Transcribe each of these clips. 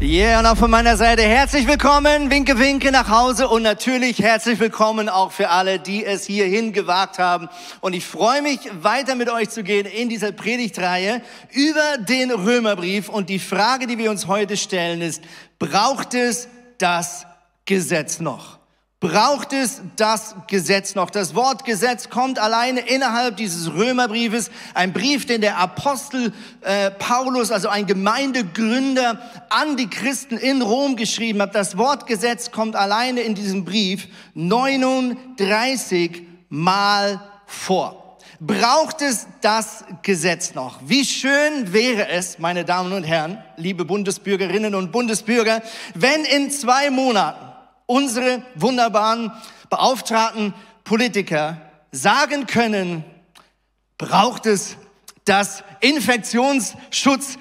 Yeah, und auch von meiner Seite herzlich willkommen, winke, winke nach Hause und natürlich herzlich willkommen auch für alle, die es hierhin gewagt haben. Und ich freue mich, weiter mit euch zu gehen in dieser Predigtreihe über den Römerbrief. Und die Frage, die wir uns heute stellen, ist, braucht es das Gesetz noch? Braucht es das Gesetz noch. Das Wort Gesetz kommt alleine innerhalb dieses Römerbriefes, ein Brief, den der Apostel äh, Paulus, also ein Gemeindegründer, an die Christen in Rom geschrieben hat. Das Wort Gesetz kommt alleine in diesem Brief 39 Mal vor. Braucht es das Gesetz noch? Wie schön wäre es, meine Damen und Herren, liebe Bundesbürgerinnen und Bundesbürger, wenn in zwei Monaten unsere wunderbaren beauftragten Politiker sagen können, braucht es das Infektionsschutzgesetz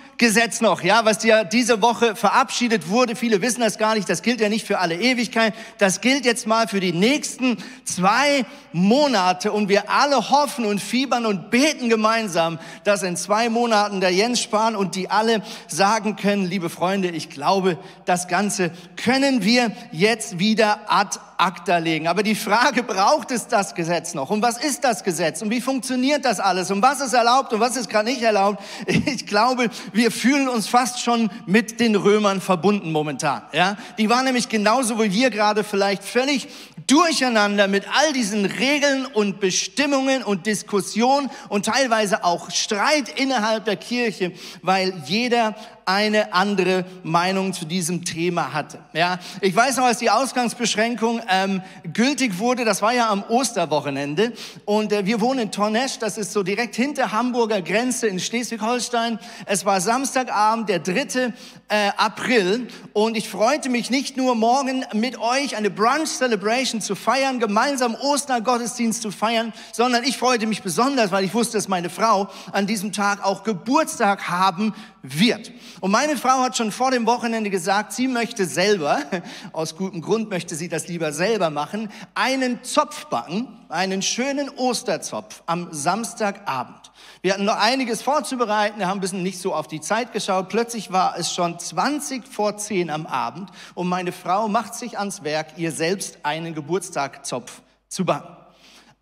noch, ja, was ja diese Woche verabschiedet wurde. Viele wissen das gar nicht. Das gilt ja nicht für alle Ewigkeit. Das gilt jetzt mal für die nächsten zwei Monate. Und wir alle hoffen und fiebern und beten gemeinsam, dass in zwei Monaten der Jens Spahn und die alle sagen können, liebe Freunde, ich glaube, das Ganze können wir jetzt wieder ad acta legen. Aber die Frage, braucht es das Gesetz noch? Und was ist das Gesetz? Und wie funktioniert das alles? Und was ist erlaubt und was ist gerade nicht erlaubt? Ich glaube, wir fühlen uns fast schon mit den Römern verbunden momentan. Ja? Die waren nämlich genauso wie wir gerade vielleicht völlig durcheinander mit all diesen Regeln und Bestimmungen und Diskussionen und teilweise auch Streit innerhalb der Kirche, weil jeder eine andere Meinung zu diesem Thema hatte. Ja, ich weiß noch, als die Ausgangsbeschränkung ähm, gültig wurde, das war ja am Osterwochenende und äh, wir wohnen in Tornesch, das ist so direkt hinter Hamburger Grenze in Schleswig-Holstein. Es war Samstagabend, der 3. Äh, April und ich freute mich nicht nur morgen mit euch eine Brunch Celebration zu feiern, gemeinsam Ostergottesdienst zu feiern, sondern ich freute mich besonders, weil ich wusste, dass meine Frau an diesem Tag auch Geburtstag haben wird. Und meine Frau hat schon vor dem Wochenende gesagt, sie möchte selber, aus gutem Grund möchte sie das lieber selber machen, einen Zopf backen, einen schönen Osterzopf am Samstagabend. Wir hatten noch einiges vorzubereiten, wir haben ein bisschen nicht so auf die Zeit geschaut. Plötzlich war es schon 20 vor 10 am Abend und meine Frau macht sich ans Werk, ihr selbst einen Geburtstagzopf zu backen.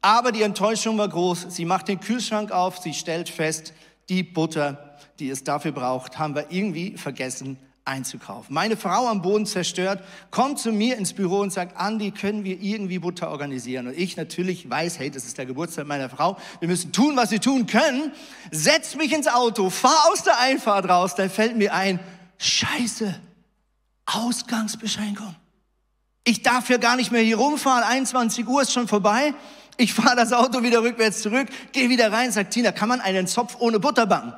Aber die Enttäuschung war groß. Sie macht den Kühlschrank auf, sie stellt fest, die Butter die es dafür braucht, haben wir irgendwie vergessen einzukaufen. Meine Frau am Boden zerstört, kommt zu mir ins Büro und sagt, Andi, können wir irgendwie Butter organisieren? Und ich natürlich weiß, hey, das ist der Geburtstag meiner Frau, wir müssen tun, was wir tun können, setz mich ins Auto, fahr aus der Einfahrt raus, dann fällt mir ein, scheiße, Ausgangsbeschränkung. Ich darf ja gar nicht mehr hier rumfahren, 21 Uhr ist schon vorbei. Ich fahre das Auto wieder rückwärts zurück, gehe wieder rein, sagt Tina, kann man einen Zopf ohne Butter backen?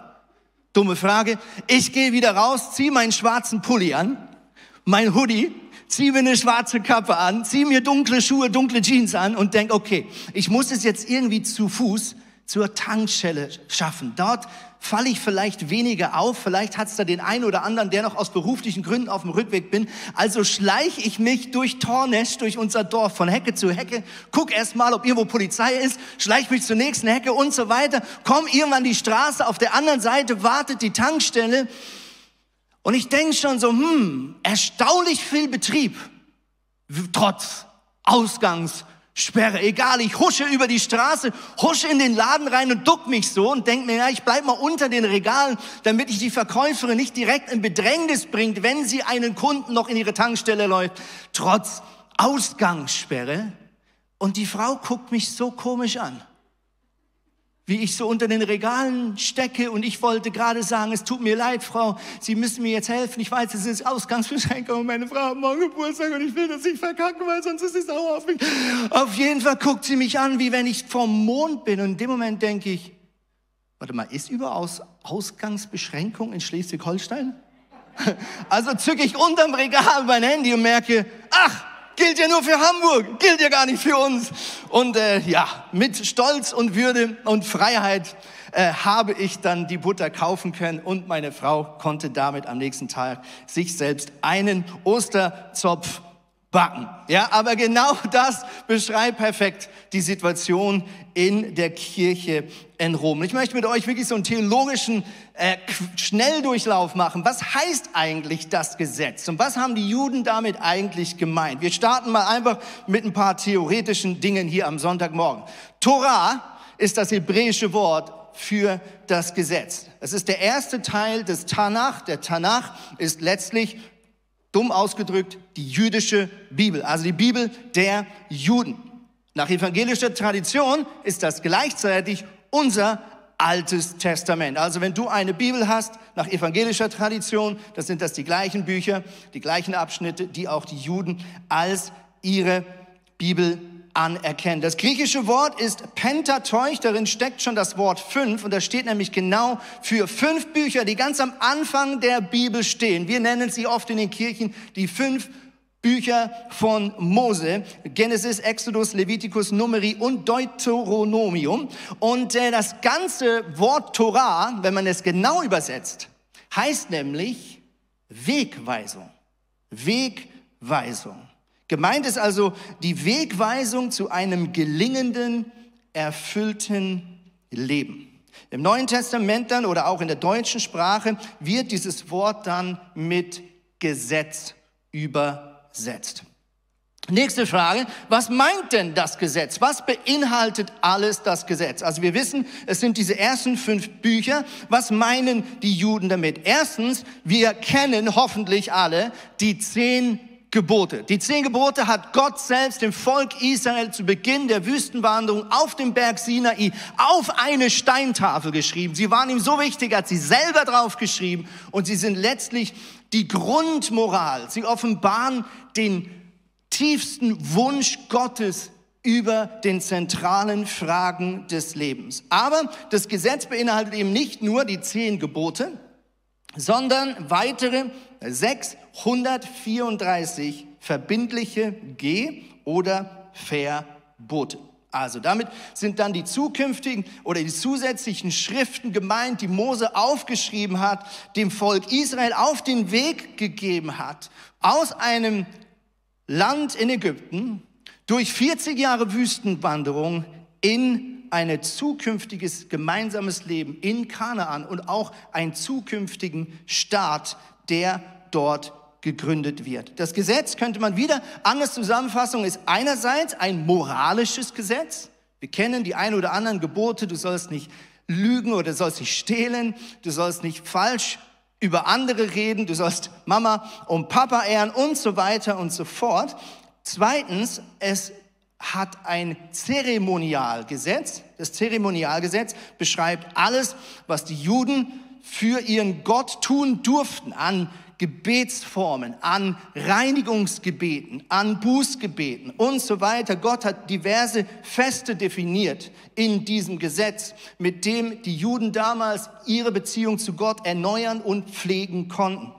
Dumme Frage. Ich gehe wieder raus, ziehe meinen schwarzen Pulli an, mein Hoodie, ziehe mir eine schwarze Kappe an, ziehe mir dunkle Schuhe, dunkle Jeans an und denk, okay, ich muss es jetzt irgendwie zu Fuß zur Tankstelle schaffen. Dort falle ich vielleicht weniger auf, vielleicht hat es da den einen oder anderen, der noch aus beruflichen Gründen auf dem Rückweg bin. Also schleiche ich mich durch Tornesch, durch unser Dorf, von Hecke zu Hecke, guck erst mal, ob irgendwo Polizei ist, schleiche mich zur nächsten Hecke und so weiter, komm irgendwann die Straße, auf der anderen Seite wartet die Tankstelle. Und ich denke schon so, hm, erstaunlich viel Betrieb, trotz Ausgangs Sperre, egal, ich husche über die Straße, husche in den Laden rein und duck mich so und denke mir, ja, ich bleib mal unter den Regalen, damit ich die Verkäuferin nicht direkt in Bedrängnis bringt, wenn sie einen Kunden noch in ihre Tankstelle läuft, trotz Ausgangssperre. Und die Frau guckt mich so komisch an wie ich so unter den Regalen stecke und ich wollte gerade sagen, es tut mir leid, Frau, Sie müssen mir jetzt helfen. Ich weiß, es ist Ausgangsbeschränkung und meine Frau hat morgen Geburtstag und ich will das nicht verkacken, weil sonst ist sie sauer auf mich. Auf jeden Fall guckt sie mich an, wie wenn ich vom Mond bin und in dem Moment denke ich, warte mal, ist überaus Ausgangsbeschränkung in Schleswig-Holstein? Also zücke ich unterm Regal mein Handy und merke, ach, gilt ja nur für Hamburg, gilt ja gar nicht für uns. Und äh, ja, mit Stolz und Würde und Freiheit äh, habe ich dann die Butter kaufen können und meine Frau konnte damit am nächsten Tag sich selbst einen Osterzopf backen. Ja, aber genau das beschreibt perfekt die Situation in der Kirche in Rom. Ich möchte mit euch wirklich so einen theologischen äh, Schnelldurchlauf machen. Was heißt eigentlich das Gesetz und was haben die Juden damit eigentlich gemeint? Wir starten mal einfach mit ein paar theoretischen Dingen hier am Sonntagmorgen. Torah ist das hebräische Wort für das Gesetz. Es ist der erste Teil des Tanach. Der Tanach ist letztlich dumm ausgedrückt, die jüdische Bibel, also die Bibel der Juden. Nach evangelischer Tradition ist das gleichzeitig unser Altes Testament. Also wenn du eine Bibel hast, nach evangelischer Tradition, dann sind das die gleichen Bücher, die gleichen Abschnitte, die auch die Juden als ihre Bibel anerkennen. Das griechische Wort ist Pentateuch, darin steckt schon das Wort fünf und das steht nämlich genau für fünf Bücher, die ganz am Anfang der Bibel stehen. Wir nennen sie oft in den Kirchen die fünf Bücher von Mose, Genesis, Exodus, Leviticus, Numeri und Deuteronomium. Und äh, das ganze Wort Torah, wenn man es genau übersetzt, heißt nämlich Wegweisung. Wegweisung. Gemeint ist also die Wegweisung zu einem gelingenden, erfüllten Leben. Im Neuen Testament dann oder auch in der deutschen Sprache wird dieses Wort dann mit Gesetz übersetzt. Nächste Frage, was meint denn das Gesetz? Was beinhaltet alles das Gesetz? Also wir wissen, es sind diese ersten fünf Bücher. Was meinen die Juden damit? Erstens, wir kennen hoffentlich alle die zehn Gebote. Die zehn Gebote hat Gott selbst dem Volk Israel zu Beginn der Wüstenwanderung auf dem Berg Sinai auf eine Steintafel geschrieben. Sie waren ihm so wichtig, hat sie selber drauf geschrieben und sie sind letztlich die Grundmoral. Sie offenbaren den tiefsten Wunsch Gottes über den zentralen Fragen des Lebens. Aber das Gesetz beinhaltet eben nicht nur die zehn Gebote, sondern weitere 634 verbindliche Geh- oder Verbote. Also damit sind dann die zukünftigen oder die zusätzlichen Schriften gemeint, die Mose aufgeschrieben hat, dem Volk Israel auf den Weg gegeben hat, aus einem Land in Ägypten durch 40 Jahre Wüstenwanderung in ein zukünftiges gemeinsames Leben in Kanaan und auch einen zukünftigen Staat, der dort gegründet wird. Das Gesetz könnte man wieder anders zusammenfassen, ist einerseits ein moralisches Gesetz. Wir kennen die ein oder anderen Gebote, du sollst nicht lügen oder du sollst nicht stehlen, du sollst nicht falsch über andere reden, du sollst Mama und Papa ehren und so weiter und so fort. Zweitens, es hat ein Zeremonialgesetz. Das Zeremonialgesetz beschreibt alles, was die Juden für ihren Gott tun durften an Gebetsformen, an Reinigungsgebeten, an Bußgebeten und so weiter. Gott hat diverse Feste definiert in diesem Gesetz, mit dem die Juden damals ihre Beziehung zu Gott erneuern und pflegen konnten.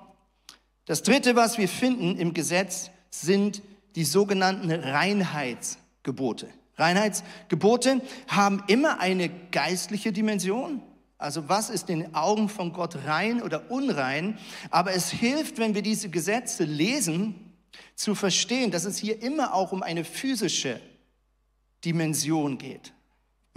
Das Dritte, was wir finden im Gesetz, sind die sogenannten Reinheits Gebote. Reinheitsgebote haben immer eine geistliche Dimension. Also was ist in den Augen von Gott rein oder unrein? Aber es hilft, wenn wir diese Gesetze lesen, zu verstehen, dass es hier immer auch um eine physische Dimension geht.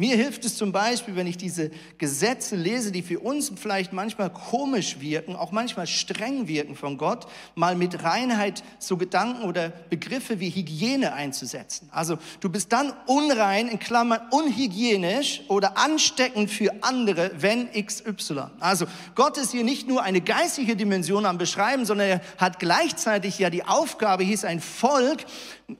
Mir hilft es zum Beispiel, wenn ich diese Gesetze lese, die für uns vielleicht manchmal komisch wirken, auch manchmal streng wirken von Gott, mal mit Reinheit so Gedanken oder Begriffe wie Hygiene einzusetzen. Also du bist dann unrein, in Klammern unhygienisch oder ansteckend für andere, wenn XY. Also Gott ist hier nicht nur eine geistige Dimension am Beschreiben, sondern er hat gleichzeitig ja die Aufgabe, ist ein Volk,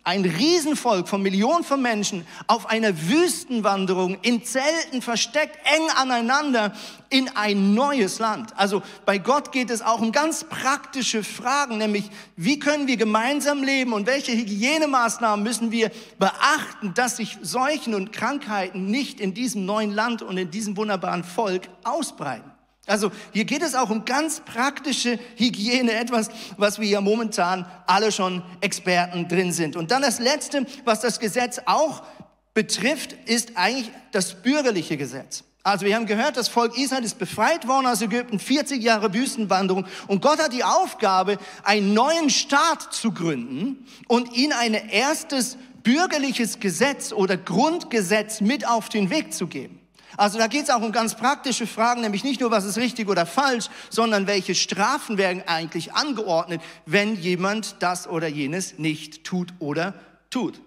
ein Riesenvolk von Millionen von Menschen auf einer Wüstenwanderung in Zelten versteckt, eng aneinander in ein neues Land. Also bei Gott geht es auch um ganz praktische Fragen, nämlich wie können wir gemeinsam leben und welche Hygienemaßnahmen müssen wir beachten, dass sich Seuchen und Krankheiten nicht in diesem neuen Land und in diesem wunderbaren Volk ausbreiten. Also hier geht es auch um ganz praktische Hygiene, etwas, was wir ja momentan alle schon Experten drin sind. Und dann das Letzte, was das Gesetz auch betrifft, ist eigentlich das bürgerliche Gesetz. Also wir haben gehört, das Volk Israel ist befreit worden aus Ägypten, 40 Jahre Wüstenwanderung und Gott hat die Aufgabe, einen neuen Staat zu gründen und ihnen ein erstes bürgerliches Gesetz oder Grundgesetz mit auf den Weg zu geben. Also da geht es auch um ganz praktische Fragen, nämlich nicht nur, was ist richtig oder falsch, sondern welche Strafen werden eigentlich angeordnet, wenn jemand das oder jenes nicht tut oder tut.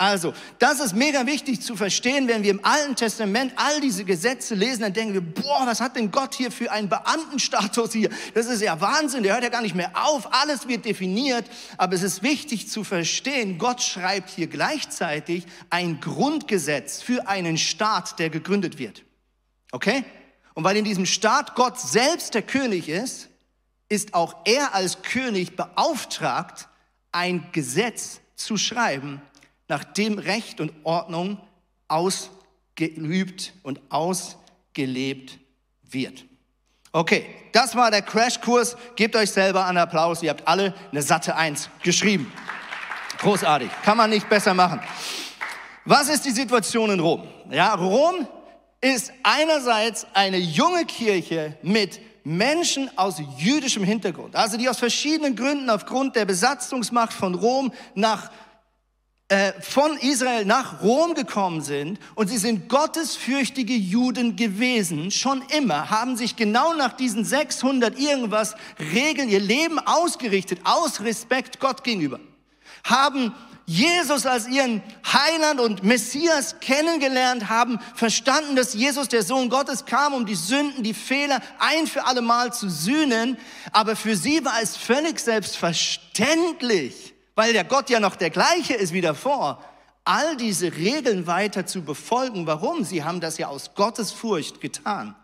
Also, das ist mega wichtig zu verstehen, wenn wir im Alten Testament all diese Gesetze lesen, dann denken wir, boah, was hat denn Gott hier für einen Beamtenstatus hier? Das ist ja Wahnsinn, der hört ja gar nicht mehr auf, alles wird definiert, aber es ist wichtig zu verstehen, Gott schreibt hier gleichzeitig ein Grundgesetz für einen Staat, der gegründet wird. Okay? Und weil in diesem Staat Gott selbst der König ist, ist auch er als König beauftragt, ein Gesetz zu schreiben, nachdem Recht und Ordnung ausgeübt und ausgelebt wird. Okay, das war der Crashkurs. Gebt euch selber einen Applaus. Ihr habt alle eine satte Eins geschrieben. Großartig. Kann man nicht besser machen. Was ist die Situation in Rom? Ja, Rom ist einerseits eine junge Kirche mit Menschen aus jüdischem Hintergrund, also die aus verschiedenen Gründen aufgrund der Besatzungsmacht von Rom nach äh, von Israel nach Rom gekommen sind und sie sind gottesfürchtige Juden gewesen, schon immer, haben sich genau nach diesen 600 irgendwas Regeln ihr Leben ausgerichtet, aus Respekt Gott gegenüber, haben Jesus als ihren Heiland und Messias kennengelernt haben, verstanden, dass Jesus, der Sohn Gottes, kam, um die Sünden, die Fehler ein für alle Mal zu sühnen. Aber für sie war es völlig selbstverständlich, weil der Gott ja noch der gleiche ist wie davor, all diese Regeln weiter zu befolgen. Warum? Sie haben das ja aus Gottes Furcht getan.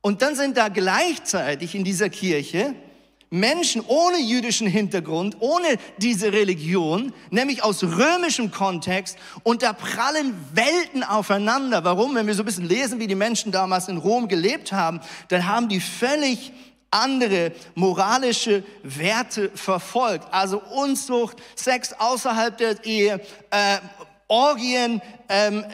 Und dann sind da gleichzeitig in dieser Kirche Menschen ohne jüdischen Hintergrund, ohne diese Religion, nämlich aus römischem Kontext, und da prallen Welten aufeinander. Warum? Wenn wir so ein bisschen lesen, wie die Menschen damals in Rom gelebt haben, dann haben die völlig andere moralische Werte verfolgt. Also Unzucht, Sex außerhalb der Ehe, äh, Orgien, ähm,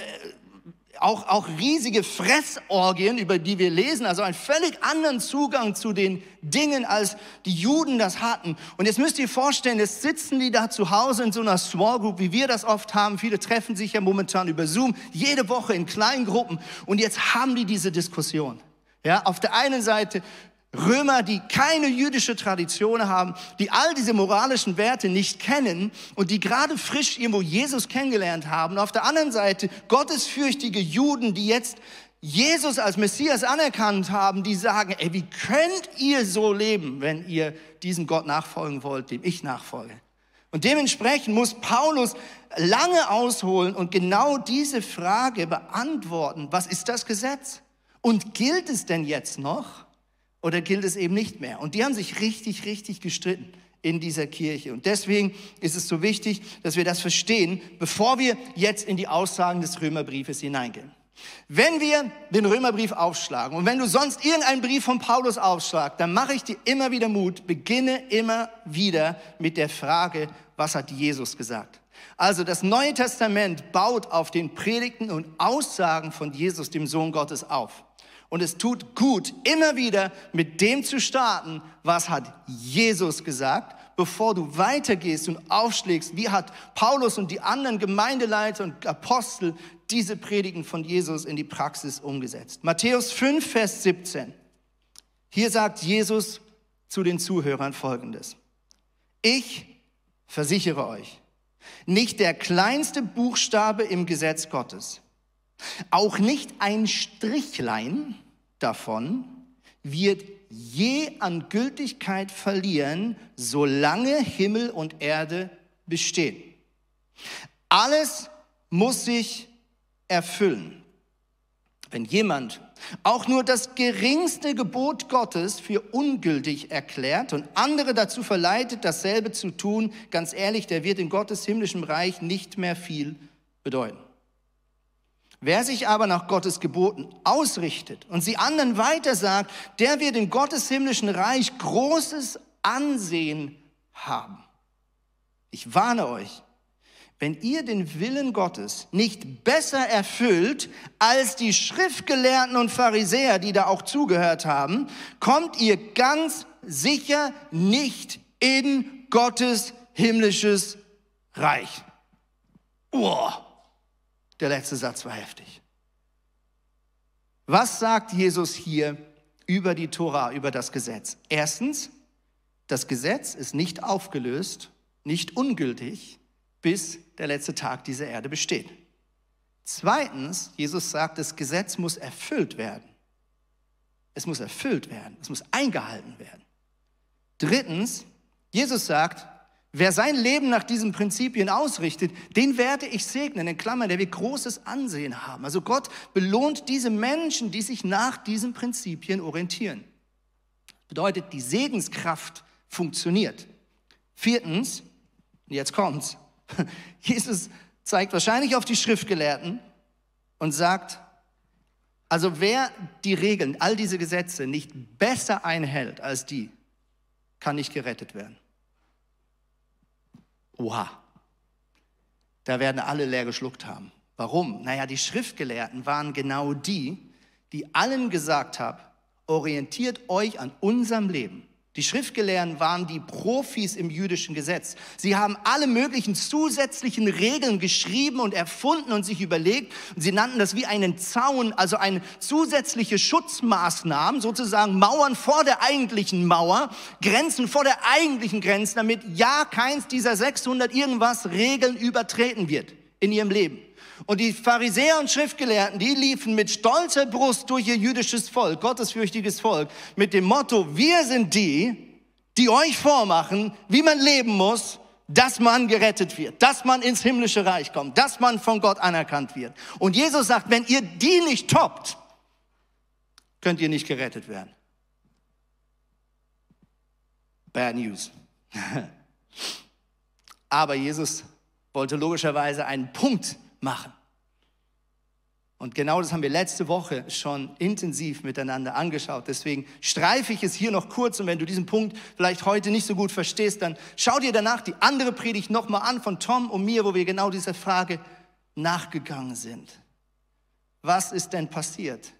auch, auch riesige Fressorgien, über die wir lesen, also einen völlig anderen Zugang zu den Dingen, als die Juden das hatten. Und jetzt müsst ihr vorstellen, jetzt sitzen die da zu Hause in so einer Small Group, wie wir das oft haben. Viele treffen sich ja momentan über Zoom, jede Woche in kleinen Gruppen. Und jetzt haben die diese Diskussion. Ja, auf der einen Seite Römer, die keine jüdische Tradition haben, die all diese moralischen Werte nicht kennen und die gerade frisch irgendwo Jesus kennengelernt haben. Und auf der anderen Seite gottesfürchtige Juden, die jetzt Jesus als Messias anerkannt haben, die sagen, ey, wie könnt ihr so leben, wenn ihr diesem Gott nachfolgen wollt, dem ich nachfolge? Und dementsprechend muss Paulus lange ausholen und genau diese Frage beantworten. Was ist das Gesetz? Und gilt es denn jetzt noch? Oder gilt es eben nicht mehr? Und die haben sich richtig, richtig gestritten in dieser Kirche. Und deswegen ist es so wichtig, dass wir das verstehen, bevor wir jetzt in die Aussagen des Römerbriefes hineingehen. Wenn wir den Römerbrief aufschlagen und wenn du sonst irgendeinen Brief von Paulus aufschlagst, dann mache ich dir immer wieder Mut, beginne immer wieder mit der Frage, was hat Jesus gesagt? Also das Neue Testament baut auf den Predigten und Aussagen von Jesus, dem Sohn Gottes, auf. Und es tut gut, immer wieder mit dem zu starten, was hat Jesus gesagt, bevor du weitergehst und aufschlägst, wie hat Paulus und die anderen Gemeindeleiter und Apostel diese Predigen von Jesus in die Praxis umgesetzt. Matthäus 5, Vers 17. Hier sagt Jesus zu den Zuhörern Folgendes. Ich versichere euch, nicht der kleinste Buchstabe im Gesetz Gottes, auch nicht ein Strichlein davon wird je an Gültigkeit verlieren, solange Himmel und Erde bestehen. Alles muss sich erfüllen. Wenn jemand auch nur das geringste Gebot Gottes für ungültig erklärt und andere dazu verleitet, dasselbe zu tun, ganz ehrlich, der wird in Gottes himmlischem Reich nicht mehr viel bedeuten. Wer sich aber nach Gottes Geboten ausrichtet und sie anderen weitersagt, der wird in Gottes himmlischen Reich großes Ansehen haben. Ich warne euch, wenn ihr den Willen Gottes nicht besser erfüllt als die Schriftgelehrten und Pharisäer, die da auch zugehört haben, kommt ihr ganz sicher nicht in Gottes himmlisches Reich. Oh, der letzte Satz war heftig. Was sagt Jesus hier über die Tora, über das Gesetz? Erstens, das Gesetz ist nicht aufgelöst, nicht ungültig, bis der letzte Tag dieser Erde besteht. Zweitens, Jesus sagt, das Gesetz muss erfüllt werden. Es muss erfüllt werden, es muss eingehalten werden. Drittens, Jesus sagt, wer sein Leben nach diesen Prinzipien ausrichtet, den werde ich segnen, in Klammern, der wird großes Ansehen haben. Also Gott belohnt diese Menschen, die sich nach diesen Prinzipien orientieren. Bedeutet, die Segenskraft funktioniert. Viertens, jetzt kommt's, Jesus zeigt wahrscheinlich auf die Schriftgelehrten und sagt, also wer die Regeln, all diese Gesetze nicht besser einhält als die, kann nicht gerettet werden. Oha, da werden alle leer geschluckt haben. Warum? Naja, die Schriftgelehrten waren genau die, die allen gesagt haben, orientiert euch an unserem Leben. Die Schriftgelehrten waren die Profis im jüdischen Gesetz. Sie haben alle möglichen zusätzlichen Regeln geschrieben und erfunden und sich überlegt. Und sie nannten das wie einen Zaun, also eine zusätzliche Schutzmaßnahmen, sozusagen Mauern vor der eigentlichen Mauer, Grenzen vor der eigentlichen Grenze, damit ja keins dieser 600 irgendwas Regeln übertreten wird in ihrem Leben. Und die Pharisäer und Schriftgelehrten, die liefen mit stolzer Brust durch ihr jüdisches Volk, gottesfürchtiges Volk, mit dem Motto, wir sind die, die euch vormachen, wie man leben muss, dass man gerettet wird, dass man ins himmlische Reich kommt, dass man von Gott anerkannt wird. Und Jesus sagt, wenn ihr die nicht toppt, könnt ihr nicht gerettet werden. Bad News. Aber Jesus wollte logischerweise einen Punkt machen. Und genau das haben wir letzte Woche schon intensiv miteinander angeschaut. Deswegen streife ich es hier noch kurz. Und wenn du diesen Punkt vielleicht heute nicht so gut verstehst, dann schau dir danach die andere Predigt nochmal an von Tom und mir, wo wir genau dieser Frage nachgegangen sind. Was ist denn passiert?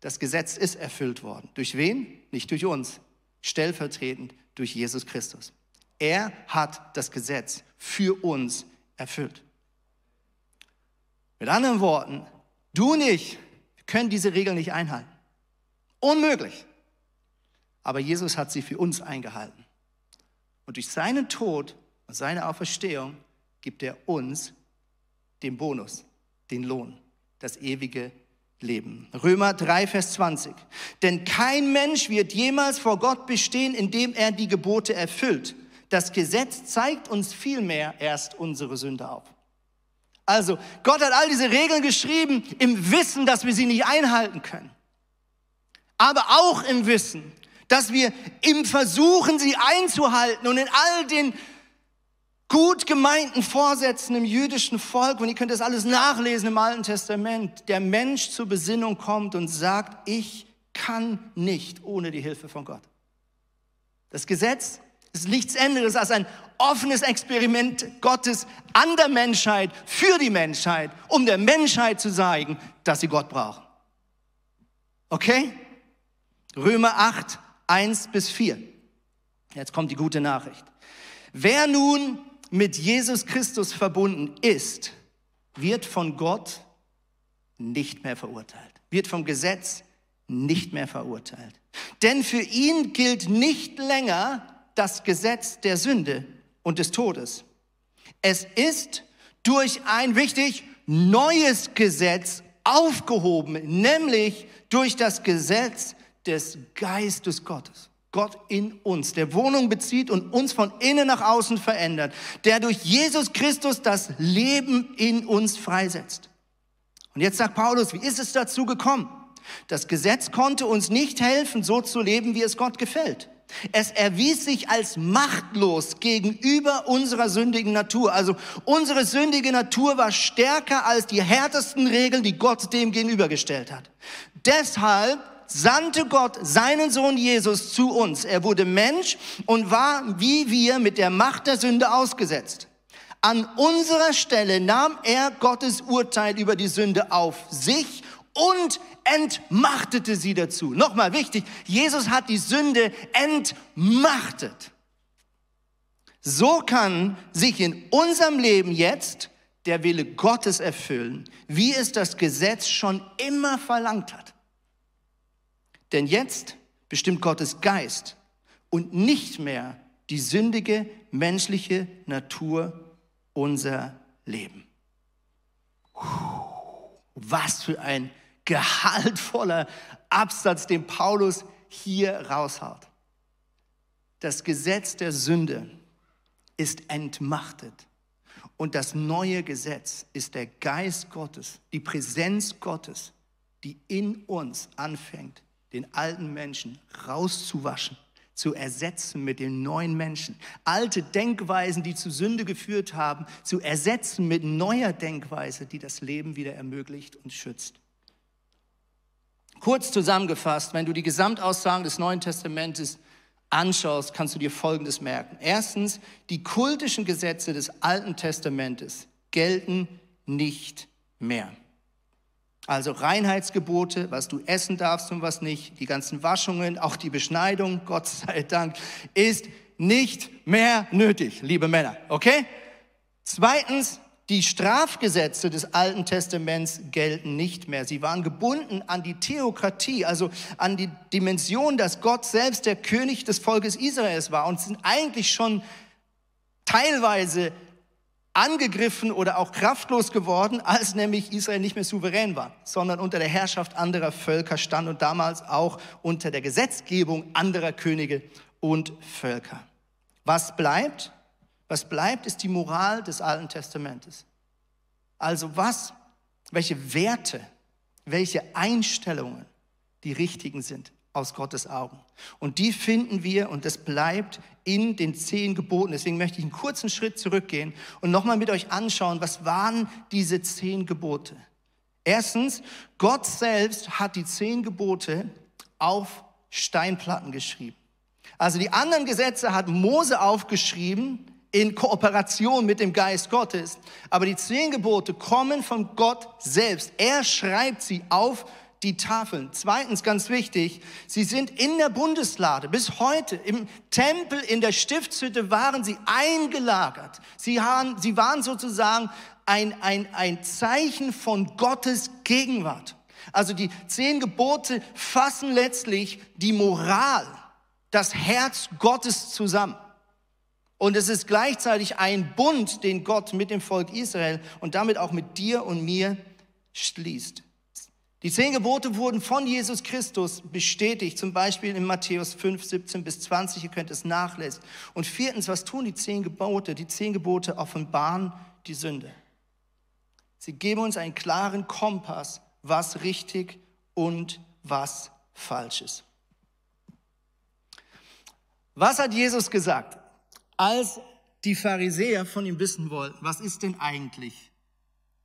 Das Gesetz ist erfüllt worden. Durch wen? Nicht durch uns. Stellvertretend durch Jesus Christus. Er hat das Gesetz für uns erfüllt. Mit anderen Worten, du nicht, können diese Regeln nicht einhalten. Unmöglich. Aber Jesus hat sie für uns eingehalten. Und durch seinen Tod und seine Auferstehung gibt er uns den Bonus, den Lohn, das ewige Leben. Römer 3, Vers 20. Denn kein Mensch wird jemals vor Gott bestehen, indem er die Gebote erfüllt. Das Gesetz zeigt uns vielmehr erst unsere Sünde auf. Also, Gott hat all diese Regeln geschrieben im Wissen, dass wir sie nicht einhalten können. Aber auch im Wissen, dass wir im Versuchen, sie einzuhalten und in all den gut gemeinten Vorsätzen im jüdischen Volk, und ihr könnt das alles nachlesen im Alten Testament, der Mensch zur Besinnung kommt und sagt, ich kann nicht ohne die Hilfe von Gott. Das Gesetz ist nichts anderes als ein offenes Experiment Gottes an der Menschheit, für die Menschheit, um der Menschheit zu zeigen, dass sie Gott brauchen. Okay? Römer 8, 1 bis 4. Jetzt kommt die gute Nachricht. Wer nun mit Jesus Christus verbunden ist, wird von Gott nicht mehr verurteilt, wird vom Gesetz nicht mehr verurteilt. Denn für ihn gilt nicht länger das Gesetz der Sünde und des Todes. Es ist durch ein wichtig neues Gesetz aufgehoben, nämlich durch das Gesetz des Geistes Gottes. Gott in uns, der Wohnung bezieht und uns von innen nach außen verändert, der durch Jesus Christus das Leben in uns freisetzt. Und jetzt sagt Paulus, wie ist es dazu gekommen? Das Gesetz konnte uns nicht helfen, so zu leben, wie es Gott gefällt. Es erwies sich als machtlos gegenüber unserer sündigen Natur. Also unsere sündige Natur war stärker als die härtesten Regeln, die Gott dem gegenübergestellt hat. Deshalb sandte Gott seinen Sohn Jesus zu uns. Er wurde Mensch und war wie wir mit der Macht der Sünde ausgesetzt. An unserer Stelle nahm er Gottes Urteil über die Sünde auf sich und entmachtete sie dazu. Nochmal wichtig, Jesus hat die Sünde entmachtet. So kann sich in unserem Leben jetzt der Wille Gottes erfüllen, wie es das Gesetz schon immer verlangt hat. Denn jetzt bestimmt Gottes Geist und nicht mehr die sündige menschliche Natur unser Leben. Was für ein gehaltvoller Absatz, den Paulus hier raushaut. Das Gesetz der Sünde ist entmachtet. Und das neue Gesetz ist der Geist Gottes, die Präsenz Gottes, die in uns anfängt, den alten Menschen rauszuwaschen, zu ersetzen mit den neuen Menschen. Alte Denkweisen, die zu Sünde geführt haben, zu ersetzen mit neuer Denkweise, die das Leben wieder ermöglicht und schützt. Kurz zusammengefasst, wenn du die Gesamtaussagen des Neuen Testamentes anschaust, kannst du dir Folgendes merken. Erstens, die kultischen Gesetze des Alten Testamentes gelten nicht mehr. Also Reinheitsgebote, was du essen darfst und was nicht, die ganzen Waschungen, auch die Beschneidung, Gott sei Dank, ist nicht mehr nötig, liebe Männer, okay? Zweitens, die Strafgesetze des Alten Testaments gelten nicht mehr. Sie waren gebunden an die Theokratie, also an die Dimension, dass Gott selbst der König des Volkes Israels war und sind eigentlich schon teilweise angegriffen oder auch kraftlos geworden, als nämlich Israel nicht mehr souverän war, sondern unter der Herrschaft anderer Völker stand und damals auch unter der Gesetzgebung anderer Könige und Völker. Was bleibt? Was bleibt, ist die Moral des Alten Testamentes. Also was, welche Werte, welche Einstellungen die richtigen sind aus Gottes Augen. Und die finden wir und das bleibt in den zehn Geboten. Deswegen möchte ich einen kurzen Schritt zurückgehen und nochmal mit euch anschauen, was waren diese zehn Gebote. Erstens, Gott selbst hat die zehn Gebote auf Steinplatten geschrieben. Also die anderen Gesetze hat Mose aufgeschrieben, in Kooperation mit dem Geist Gottes. Aber die zehn Gebote kommen von Gott selbst. Er schreibt sie auf die Tafeln. Zweitens, ganz wichtig, sie sind in der Bundeslade. Bis heute im Tempel, in der Stiftshütte waren sie eingelagert. Sie, haben, sie waren sozusagen ein, ein, ein Zeichen von Gottes Gegenwart. Also die zehn Gebote fassen letztlich die Moral, das Herz Gottes zusammen. Und es ist gleichzeitig ein Bund, den Gott mit dem Volk Israel und damit auch mit dir und mir schließt. Die zehn Gebote wurden von Jesus Christus bestätigt, zum Beispiel in Matthäus 5, 17 bis 20, ihr könnt es nachlesen. Und viertens, was tun die zehn Gebote? Die zehn Gebote offenbaren die Sünde. Sie geben uns einen klaren Kompass, was richtig und was falsch ist. Was hat Jesus gesagt? Als die Pharisäer von ihm wissen wollten, was ist denn eigentlich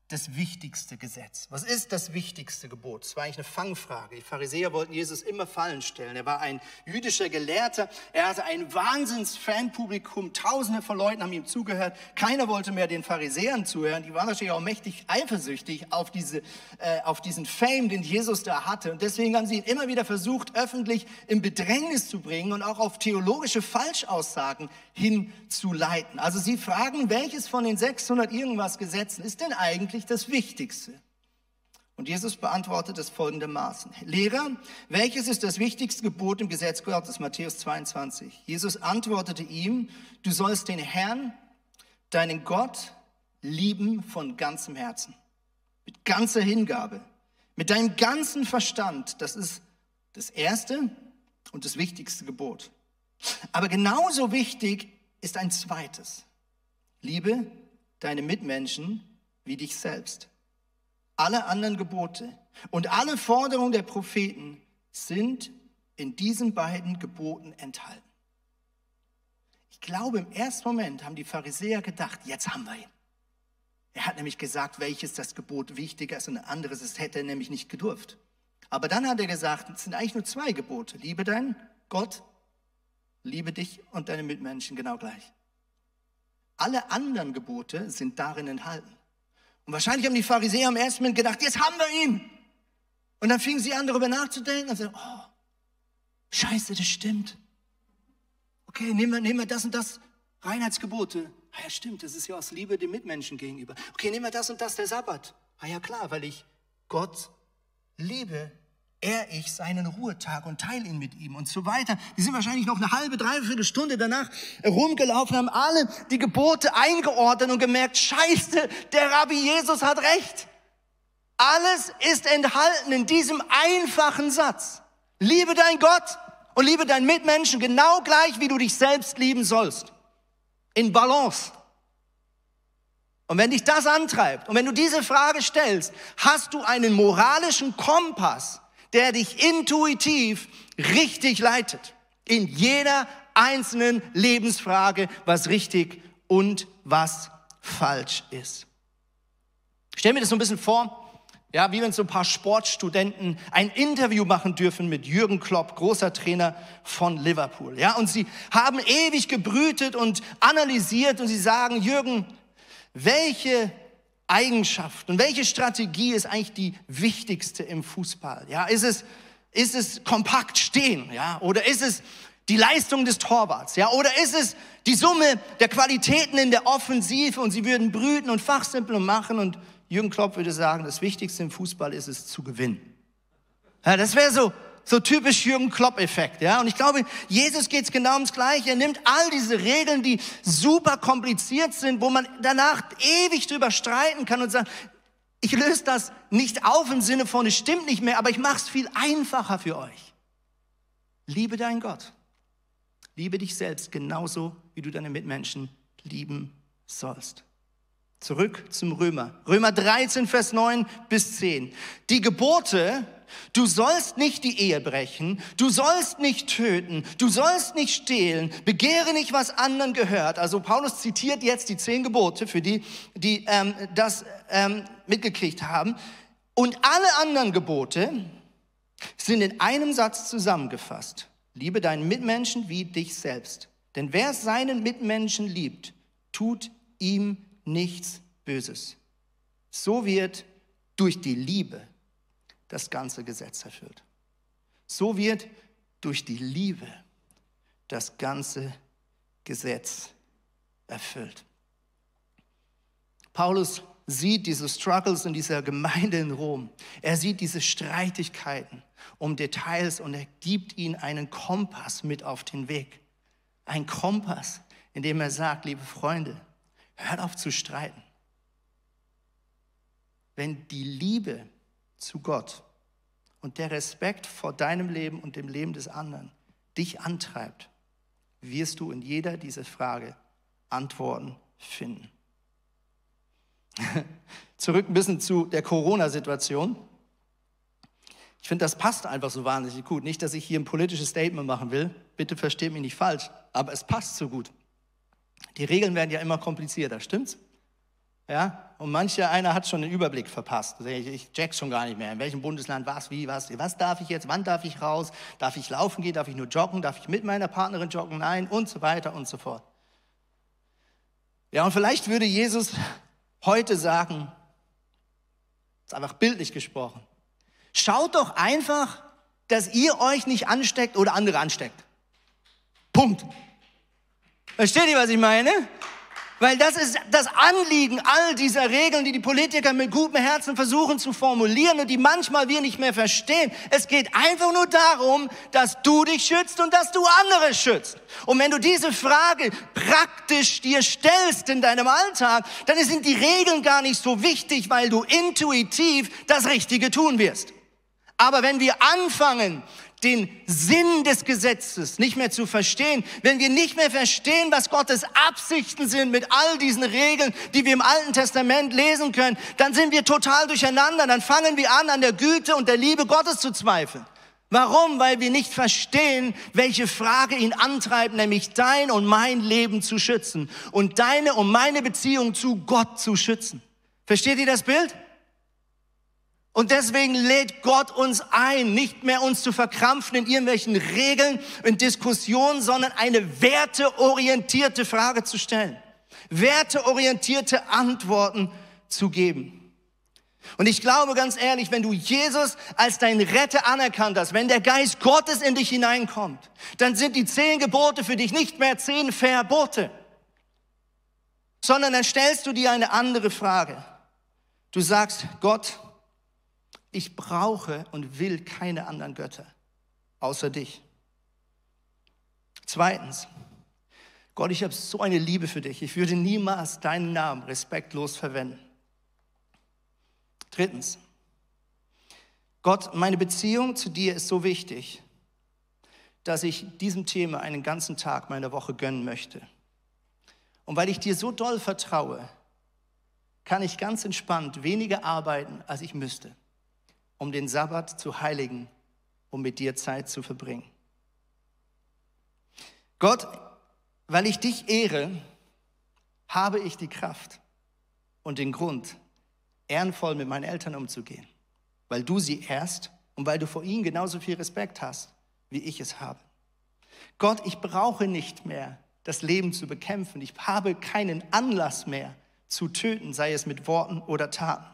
das wichtigste Gesetz? Was ist das wichtigste Gebot? Das war eigentlich eine Fangfrage. Die Pharisäer wollten Jesus immer Fallen stellen. Er war ein jüdischer Gelehrter. Er hatte ein Wahnsinns-Fanpublikum. Tausende von Leuten haben ihm zugehört. Keiner wollte mehr den Pharisäern zuhören. Die waren natürlich auch mächtig eifersüchtig auf, diese, äh, auf diesen Fame, den Jesus da hatte. Und deswegen haben sie ihn immer wieder versucht, öffentlich in Bedrängnis zu bringen und auch auf theologische Falschaussagen hinzuleiten. Also sie fragen, welches von den 600 irgendwas Gesetzen ist denn eigentlich eigentlich das Wichtigste? Und Jesus beantwortet es folgendermaßen. Lehrer, welches ist das wichtigste Gebot im Gesetz Gottes? Matthäus 22. Jesus antwortete ihm, du sollst den Herrn, deinen Gott, lieben von ganzem Herzen, mit ganzer Hingabe, mit deinem ganzen Verstand. Das ist das erste und das wichtigste Gebot. Aber genauso wichtig ist ein zweites. Liebe deine Mitmenschen wie dich selbst. Alle anderen Gebote und alle Forderungen der Propheten sind in diesen beiden Geboten enthalten. Ich glaube, im ersten Moment haben die Pharisäer gedacht, jetzt haben wir ihn. Er hat nämlich gesagt, welches das Gebot wichtiger ist und ein anderes, das hätte er nämlich nicht gedurft. Aber dann hat er gesagt, es sind eigentlich nur zwei Gebote. Liebe deinen Gott, liebe dich und deine Mitmenschen genau gleich. alle anderen Gebote sind darin enthalten. Und wahrscheinlich haben die Pharisäer am ersten Moment gedacht, jetzt haben wir ihn. Und dann fingen sie an, darüber nachzudenken und sagen, oh, scheiße, das stimmt. Okay, nehmen wir, nehmen wir das und das, Reinheitsgebote. Ah ja, stimmt, das ist ja aus Liebe dem Mitmenschen gegenüber. Okay, nehmen wir das und das, der Sabbat. Ah ja, klar, weil ich Gott liebe er ich seinen Ruhetag und teile ihn mit ihm und so weiter. Die sind wahrscheinlich noch eine halbe, dreiviertel Stunde danach rumgelaufen, haben alle die Gebote eingeordnet und gemerkt, scheiße, der Rabbi Jesus hat recht. Alles ist enthalten in diesem einfachen Satz. Liebe dein Gott und liebe deinen Mitmenschen genau gleich, wie du dich selbst lieben sollst. In Balance. Und wenn dich das antreibt und wenn du diese Frage stellst, hast du einen moralischen Kompass, der dich intuitiv richtig leitet. In jeder einzelnen Lebensfrage, was richtig und was falsch ist. stell mir das so ein bisschen vor, ja, wie wenn so ein paar Sportstudenten ein Interview machen dürfen mit Jürgen Klopp, großer Trainer von Liverpool. Ja, und sie haben ewig gebrütet und analysiert und sie sagen, Jürgen, welche Eigenschaft und welche Strategie ist eigentlich die wichtigste im Fußball? Ja, ist es, ist es kompakt stehen? Ja, oder ist es die Leistung des Torwarts? Ja, oder ist es die Summe der Qualitäten in der Offensive und sie würden brüten und fachsimpeln machen und Jürgen Klopp würde sagen, das Wichtigste im Fußball ist es zu gewinnen. Ja, das wäre so, so typisch Jürgen Klopp-Effekt, ja. Und ich glaube, Jesus geht es genau ums Gleiche. Er nimmt all diese Regeln, die super kompliziert sind, wo man danach ewig drüber streiten kann und sagt, ich löse das nicht auf im Sinne von, es stimmt nicht mehr, aber ich mache es viel einfacher für euch. Liebe deinen Gott. Liebe dich selbst genauso, wie du deine Mitmenschen lieben sollst. Zurück zum Römer. Römer 13, Vers 9 bis 10. Die Gebote, Du sollst nicht die Ehe brechen, du sollst nicht töten, du sollst nicht stehlen, begehre nicht, was anderen gehört. Also Paulus zitiert jetzt die zehn Gebote für die, die ähm, das ähm, mitgekriegt haben. Und alle anderen Gebote sind in einem Satz zusammengefasst. Liebe deinen Mitmenschen wie dich selbst. Denn wer seinen Mitmenschen liebt, tut ihm nichts Böses. So wird durch die Liebe das ganze Gesetz erfüllt. So wird durch die Liebe das ganze Gesetz erfüllt. Paulus sieht diese Struggles in dieser Gemeinde in Rom. Er sieht diese Streitigkeiten um Details und er gibt ihnen einen Kompass mit auf den Weg. Ein Kompass, in dem er sagt, liebe Freunde, hört auf zu streiten. Wenn die Liebe zu Gott und der Respekt vor deinem Leben und dem Leben des anderen dich antreibt, wirst du in jeder dieser Frage Antworten finden. Zurück ein bisschen zu der Corona-Situation. Ich finde, das passt einfach so wahnsinnig gut. Nicht, dass ich hier ein politisches Statement machen will. Bitte versteht mich nicht falsch. Aber es passt so gut. Die Regeln werden ja immer komplizierter, stimmt's? Ja, und mancher einer hat schon den Überblick verpasst. Ich, ich check schon gar nicht mehr, in welchem Bundesland was, wie, was. Was darf ich jetzt, wann darf ich raus? Darf ich laufen gehen? Darf ich nur joggen? Darf ich mit meiner Partnerin joggen? Nein, und so weiter und so fort. Ja, und vielleicht würde Jesus heute sagen, ist einfach bildlich gesprochen, schaut doch einfach, dass ihr euch nicht ansteckt oder andere ansteckt. Punkt. Versteht ihr, was ich meine? Weil das ist das Anliegen all dieser Regeln, die die Politiker mit gutem Herzen versuchen zu formulieren und die manchmal wir nicht mehr verstehen. Es geht einfach nur darum, dass du dich schützt und dass du andere schützt. Und wenn du diese Frage praktisch dir stellst in deinem Alltag, dann sind die Regeln gar nicht so wichtig, weil du intuitiv das Richtige tun wirst. Aber wenn wir anfangen, den Sinn des Gesetzes nicht mehr zu verstehen, wenn wir nicht mehr verstehen, was Gottes Absichten sind mit all diesen Regeln, die wir im Alten Testament lesen können, dann sind wir total durcheinander. Dann fangen wir an, an der Güte und der Liebe Gottes zu zweifeln. Warum? Weil wir nicht verstehen, welche Frage ihn antreibt, nämlich dein und mein Leben zu schützen und deine und meine Beziehung zu Gott zu schützen. Versteht ihr das Bild? Und deswegen lädt Gott uns ein, nicht mehr uns zu verkrampfen in irgendwelchen Regeln, in Diskussionen, sondern eine werteorientierte Frage zu stellen. werteorientierte Antworten zu geben. Und ich glaube ganz ehrlich, wenn du Jesus als dein Retter anerkannt hast, wenn der Geist Gottes in dich hineinkommt, dann sind die zehn Gebote für dich nicht mehr zehn Verbote, sondern dann stellst du dir eine andere Frage. Du sagst, Gott, ich brauche und will keine anderen Götter außer dich. Zweitens, Gott, ich habe so eine Liebe für dich. Ich würde niemals deinen Namen respektlos verwenden. Drittens, Gott, meine Beziehung zu dir ist so wichtig, dass ich diesem Thema einen ganzen Tag meiner Woche gönnen möchte. Und weil ich dir so doll vertraue, kann ich ganz entspannt weniger arbeiten, als ich müsste, um den Sabbat zu heiligen, um mit dir Zeit zu verbringen. Gott, weil ich dich ehre, habe ich die Kraft und den Grund, ehrenvoll mit meinen Eltern umzugehen, weil du sie ehrst und weil du vor ihnen genauso viel Respekt hast, wie ich es habe. Gott, ich brauche nicht mehr das Leben zu bekämpfen. Ich habe keinen Anlass mehr zu töten, sei es mit Worten oder Taten.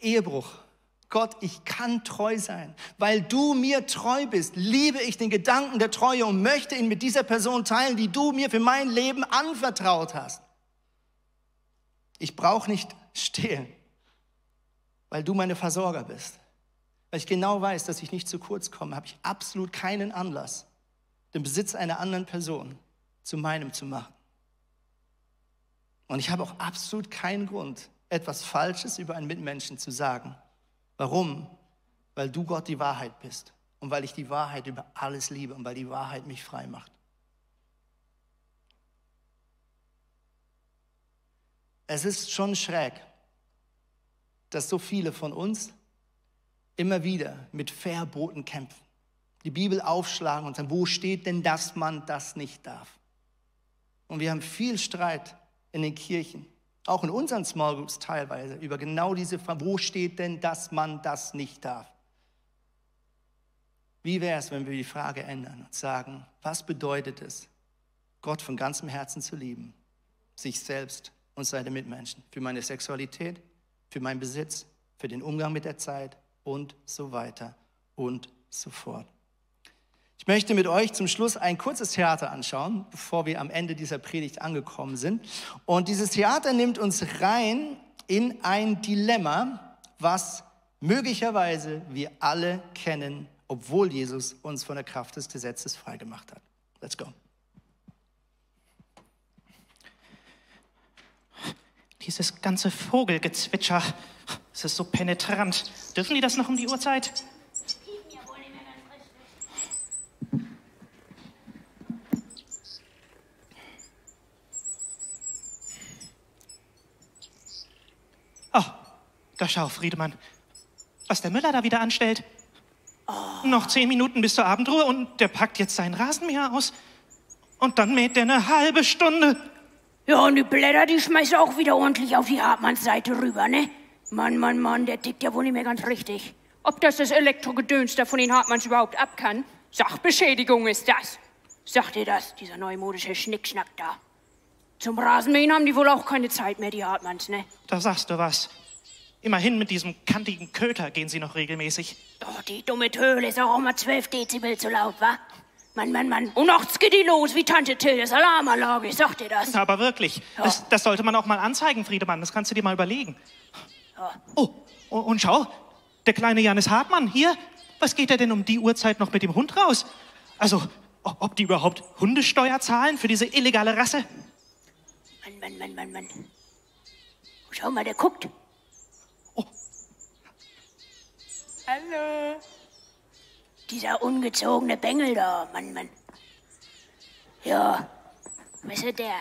Ehebruch. Gott, ich kann treu sein. Weil du mir treu bist, liebe ich den Gedanken der Treue und möchte ihn mit dieser Person teilen, die du mir für mein Leben anvertraut hast. Ich brauche nicht stehlen, weil du meine Versorger bist. Weil ich genau weiß, dass ich nicht zu kurz komme, habe ich absolut keinen Anlass, den Besitz einer anderen Person zu meinem zu machen. Und ich habe auch absolut keinen Grund, etwas Falsches über einen Mitmenschen zu sagen. Warum? Weil du Gott die Wahrheit bist und weil ich die Wahrheit über alles liebe und weil die Wahrheit mich frei macht. Es ist schon schräg, dass so viele von uns immer wieder mit Verboten kämpfen. Die Bibel aufschlagen und sagen, wo steht denn, dass man das nicht darf? Und wir haben viel Streit in den Kirchen, auch in unseren Small Groups teilweise, über genau diese Frage, wo steht denn, dass man das nicht darf? Wie wäre es, wenn wir die Frage ändern und sagen, was bedeutet es, Gott von ganzem Herzen zu lieben, sich selbst und seine Mitmenschen, für meine Sexualität, für meinen Besitz, für den Umgang mit der Zeit und so weiter und so fort. Ich möchte mit euch zum Schluss ein kurzes Theater anschauen, bevor wir am Ende dieser Predigt angekommen sind. Und dieses Theater nimmt uns rein in ein Dilemma, was möglicherweise wir alle kennen, obwohl Jesus uns von der Kraft des Gesetzes freigemacht hat. Let's go. Dieses ganze Vogelgezwitscher, es ist so penetrant. Dürfen die das noch um die Uhrzeit? Oh, da schau, Friedemann. Was der Müller da wieder anstellt. Oh. Noch zehn Minuten bis zur Abendruhe und der packt jetzt seinen Rasenmäher aus. Und dann mäht der eine halbe Stunde. Ja, und die Blätter, die schmeißt er auch wieder ordentlich auf die Hartmanns-Seite rüber, ne? Mann, Mann, Mann, der tickt ja wohl nicht mehr ganz richtig. Ob das das Elektrogedöns da von den Hartmanns überhaupt ab kann? Sachbeschädigung ist das. Sagt ihr das, dieser neumodische Schnickschnack da? Zum Rasenmähen haben die wohl auch keine Zeit mehr, die Hartmanns, ne? Da sagst du was. Immerhin mit diesem kantigen Köter gehen sie noch regelmäßig. Oh, die dumme Töle ist auch mal 12 Dezibel zu laut, wa? Mann, Mann, Mann. Und nachts geht die los wie Tante Tildes Alarmanlage. Ich sag dir das. Aber wirklich, ja. das, das, sollte man auch mal anzeigen, Friedemann. Das kannst du dir mal überlegen. Ja. Oh, oh, und schau, der kleine Janis Hartmann hier. Was geht er denn um die Uhrzeit noch mit dem Hund raus? Also, ob die überhaupt Hundesteuer zahlen für diese illegale Rasse? Mann, Mann, Mann, Mann, Mann. Schau mal, der guckt. Oh. Hallo. Dieser ungezogene Bengel da, Mann, Mann. Ja, weißt du, der,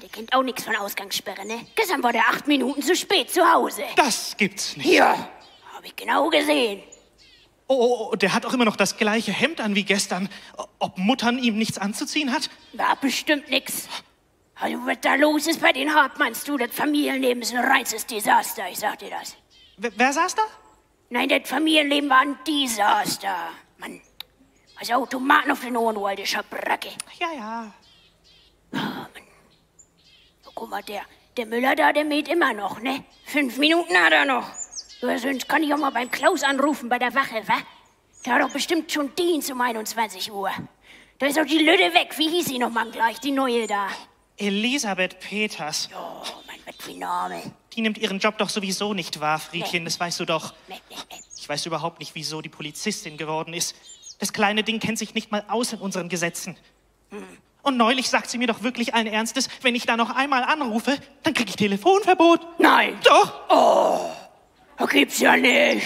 der kennt auch nichts von Ausgangssperre, ne? Gestern war der acht Minuten zu spät zu Hause. Das gibt's nicht. Ja, hab ich genau gesehen. Oh, oh, oh, der hat auch immer noch das gleiche Hemd an wie gestern. Ob Muttern ihm nichts anzuziehen hat? War bestimmt nix. Also, was da los ist bei den Hartmanns, du, das Familienleben ist ein reines Desaster, ich sag dir das. Wer, wer saß da? Nein, das Familienleben war ein Desaster. Mann, also Automaten auf den Ohren, du alte Schabracke. Ja, ja. Oh, Mann. guck mal, der, der Müller da, der mäht immer noch, ne? Fünf Minuten hat er noch. Ja, sonst kann ich auch mal beim Klaus anrufen bei der Wache, wa? Der hat doch bestimmt schon Dienst um 21 Uhr. Da ist doch die Lüde weg. Wie hieß sie noch mal gleich, die neue da? Elisabeth Peters. Oh, mein Gott, wie Name. Die nimmt ihren Job doch sowieso nicht wahr, Friedchen, das weißt du doch. Ich weiß überhaupt nicht, wieso die Polizistin geworden ist. Das kleine Ding kennt sich nicht mal aus in unseren Gesetzen. Und neulich sagt sie mir doch wirklich allen Ernstes, wenn ich da noch einmal anrufe, dann kriege ich Telefonverbot. Nein, Doch, das gibt's ja nicht.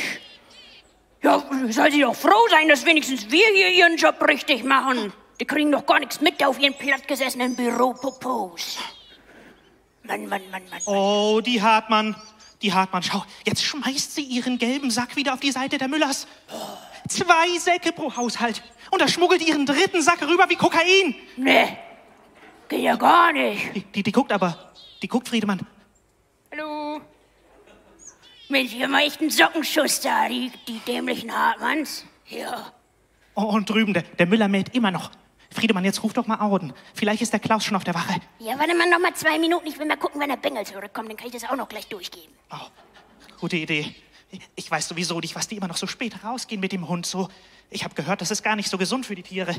Ja, soll sie doch froh sein, dass wenigstens wir hier ihren Job richtig machen. Die kriegen doch gar nichts mit auf ihren plattgesessenen Büropopos. Mann, Mann, Mann, Mann. Oh, die Hartmann. Die Hartmann, schau, jetzt schmeißt sie ihren gelben Sack wieder auf die Seite der Müllers. Zwei Säcke pro Haushalt. Und da schmuggelt ihren dritten Sack rüber wie Kokain. Nee, geht ja gar nicht. Die, die, die guckt aber. Die guckt, Friedemann. Hallo? Mensch, ihr mal echt einen Sockenschuss da, die, die dämlichen Hartmanns. Ja. Oh, und drüben, der, der Müller mäht immer noch. Friedemann, jetzt ruf doch mal Auden. Vielleicht ist der Klaus schon auf der Wache. Ja, warte mal noch mal zwei Minuten. Ich will mal gucken, wenn der Bengel zurückkommt. Dann kann ich das auch noch gleich durchgeben. Oh, gute Idee. Ich weiß sowieso nicht, was die immer noch so spät rausgehen mit dem Hund. So, ich habe gehört, das ist gar nicht so gesund für die Tiere.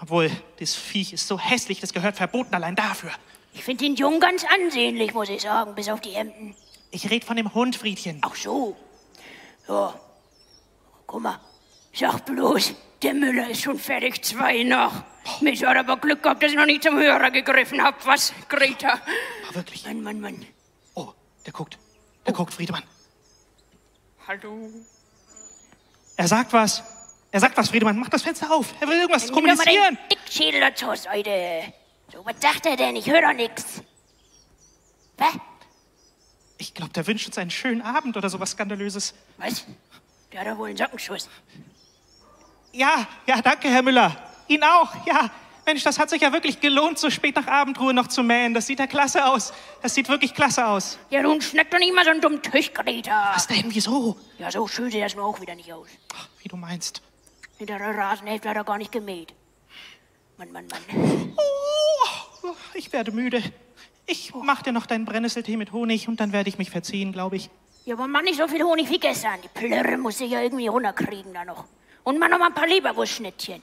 Obwohl, das Viech ist so hässlich, das gehört verboten allein dafür. Ich finde den Jungen ganz ansehnlich, muss ich sagen, bis auf die Hemden. Ich red von dem Hund, Friedchen. Ach so. Ja. Guck mal. Sag bloß, der Müller ist schon fertig, zwei nach. Mich hat aber Glück gehabt, dass ich noch nicht zum Hörer gegriffen hab. Was, Greta? Oh, wirklich. Mann, Mann, Mann. Oh, der guckt. Der guckt, Friedemann. Hallo? Er sagt was. Er sagt was, Friedemann. Mach das Fenster auf. Er will irgendwas Nimm mal kommunizieren. den Dickschädel da zur Seite. So, was sagt er denn? Ich höre doch nix. Was? Ich glaube, der wünscht uns einen schönen Abend oder sowas Skandalöses. Was? Der hat doch wohl einen Sockenschuss. Ja, ja, danke, Herr Müller. Ihnen auch, ja. Mensch, das hat sich ja wirklich gelohnt, so spät nach Abendruhe noch zu mähen. Das sieht ja klasse aus. Das sieht wirklich klasse aus. Ja, nun schnack doch nicht mal so einen dummen Tisch, Greta. Was denn? Wieso? Ja, so schön sieht das nur auch wieder nicht aus. Ach, wie du meinst. Hinter der Rasenhälfte hat er gar nicht gemäht. Mann, Mann, Mann. Oh, ich werde müde. Ich mach dir noch deinen Brennnesseltee mit Honig und dann werde ich mich verziehen, glaube ich. Ja, aber mach nicht so viel Honig wie gestern. Die Plörre muss ich ja irgendwie runterkriegen da noch. Und mach noch mal ein paar Leberwurstschnittchen.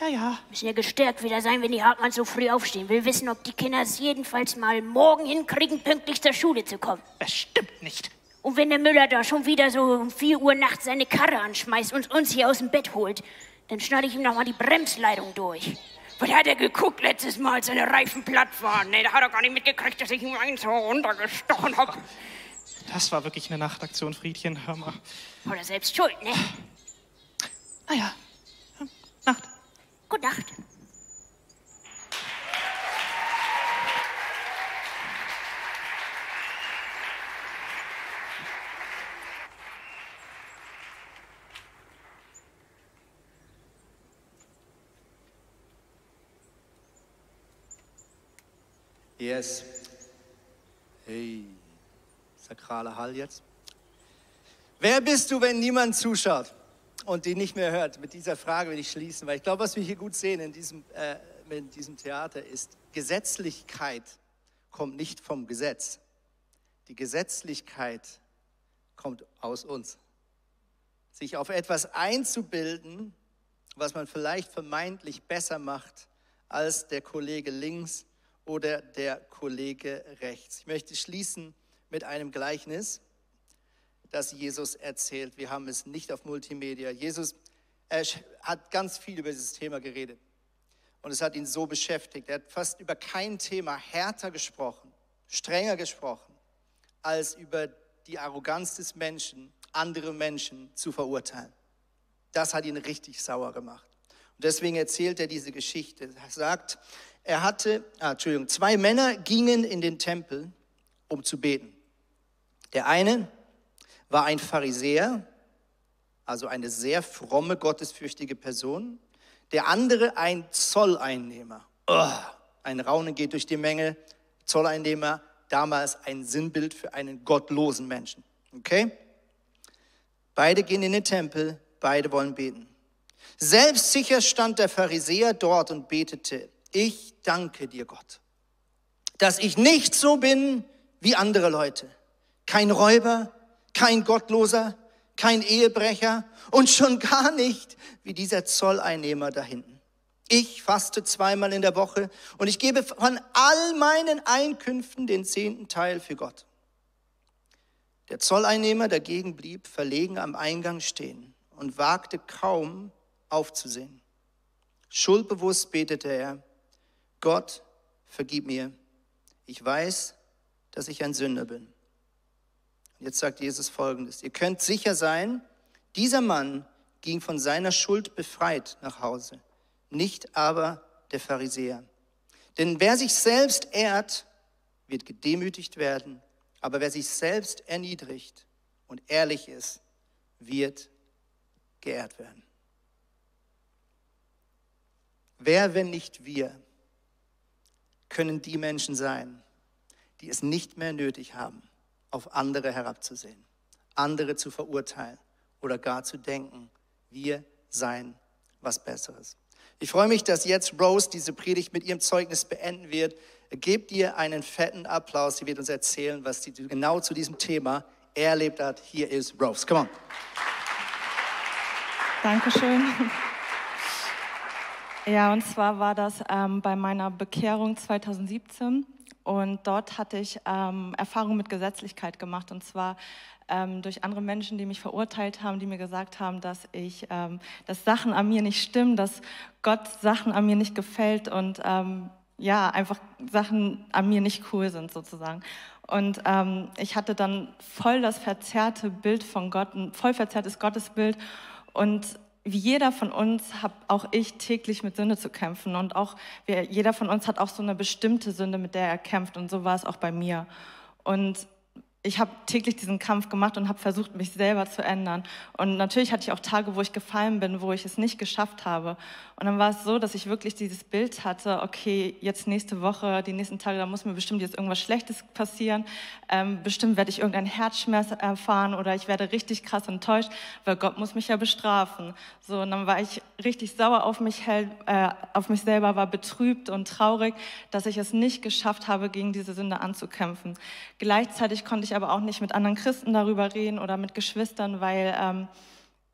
Ja, ja. Müssen ja gestärkt wieder sein, wenn die Hartmanns so früh aufstehen. Will wissen, ob die Kinder es jedenfalls mal morgen hinkriegen, pünktlich zur Schule zu kommen. Bestimmt nicht. Und wenn der Müller da schon wieder so um 4 Uhr nachts seine Karre anschmeißt und uns hier aus dem Bett holt, dann schneide ich ihm noch mal die Bremsleitung durch. Was hat er geguckt letztes Mal, als seine Reifen platt waren? Nee, da hat er gar nicht mitgekriegt, dass ich ihm eins so runtergestochen hab. Das war wirklich eine Nachtaktion, Friedchen. Hör mal. Oder selbst schuld, ne? Naja. Nacht. Gute Nacht. Yes. Hey, sakraler Hall jetzt. Wer bist du, wenn niemand zuschaut und die nicht mehr hört? Mit dieser Frage will ich schließen, weil ich glaube, was wir hier gut sehen in diesem, äh, in diesem Theater ist, Gesetzlichkeit kommt nicht vom Gesetz. Die Gesetzlichkeit kommt aus uns. Sich auf etwas einzubilden, was man vielleicht vermeintlich besser macht als der Kollege links oder der Kollege rechts. Ich möchte schließen mit einem Gleichnis, das Jesus erzählt. Wir haben es nicht auf Multimedia. Jesus er hat ganz viel über dieses Thema geredet und es hat ihn so beschäftigt. Er hat fast über kein Thema härter gesprochen, strenger gesprochen, als über die Arroganz des Menschen, andere Menschen zu verurteilen. Das hat ihn richtig sauer gemacht. Und deswegen erzählt er diese Geschichte. Er sagt, er hatte, ah, Entschuldigung, zwei Männer gingen in den Tempel, um zu beten. Der eine war ein Pharisäer, also eine sehr fromme, gottesfürchtige Person. Der andere ein Zolleinnehmer. Oh, ein Raunen geht durch die Menge. Zolleinnehmer, damals ein Sinnbild für einen gottlosen Menschen. Okay? Beide gehen in den Tempel, beide wollen beten. Selbstsicher stand der Pharisäer dort und betete, ich danke dir, Gott, dass ich nicht so bin wie andere Leute. Kein Räuber, kein Gottloser, kein Ehebrecher und schon gar nicht wie dieser Zolleinnehmer da hinten. Ich faste zweimal in der Woche und ich gebe von all meinen Einkünften den zehnten Teil für Gott. Der Zolleinnehmer dagegen blieb verlegen am Eingang stehen und wagte kaum aufzusehen. Schuldbewusst betete er, Gott, vergib mir. Ich weiß, dass ich ein Sünder bin. Jetzt sagt Jesus Folgendes. Ihr könnt sicher sein, dieser Mann ging von seiner Schuld befreit nach Hause, nicht aber der Pharisäer. Denn wer sich selbst ehrt, wird gedemütigt werden, aber wer sich selbst erniedrigt und ehrlich ist, wird geehrt werden. Wer, wenn nicht wir, können die Menschen sein, die es nicht mehr nötig haben, auf andere herabzusehen, andere zu verurteilen oder gar zu denken, wir seien was Besseres. Ich freue mich, dass jetzt Rose diese Predigt mit ihrem Zeugnis beenden wird. Gebt ihr einen fetten Applaus. Sie wird uns erzählen, was sie genau zu diesem Thema erlebt hat. Hier ist Rose. Come on. Dankeschön. Ja, und zwar war das ähm, bei meiner Bekehrung 2017. Und dort hatte ich ähm, Erfahrung mit Gesetzlichkeit gemacht. Und zwar ähm, durch andere Menschen, die mich verurteilt haben, die mir gesagt haben, dass ich, ähm, dass Sachen an mir nicht stimmen, dass Gott Sachen an mir nicht gefällt und ähm, ja, einfach Sachen an mir nicht cool sind sozusagen. Und ähm, ich hatte dann voll das verzerrte Bild von Gott, ein voll verzerrtes Gottesbild. Und wie jeder von uns habe auch ich täglich mit Sünde zu kämpfen und auch jeder von uns hat auch so eine bestimmte Sünde, mit der er kämpft und so war es auch bei mir. Und ich habe täglich diesen Kampf gemacht und habe versucht, mich selber zu ändern. Und natürlich hatte ich auch Tage, wo ich gefallen bin, wo ich es nicht geschafft habe. Und dann war es so, dass ich wirklich dieses Bild hatte, okay, jetzt nächste Woche, die nächsten Tage, da muss mir bestimmt jetzt irgendwas Schlechtes passieren. Ähm, bestimmt werde ich irgendeinen Herzschmerz erfahren oder ich werde richtig krass enttäuscht, weil Gott muss mich ja bestrafen. So, und dann war ich richtig sauer auf mich, äh, auf mich selber, war betrübt und traurig, dass ich es nicht geschafft habe, gegen diese Sünde anzukämpfen. Gleichzeitig konnte ich aber auch nicht mit anderen Christen darüber reden oder mit Geschwistern, weil ähm,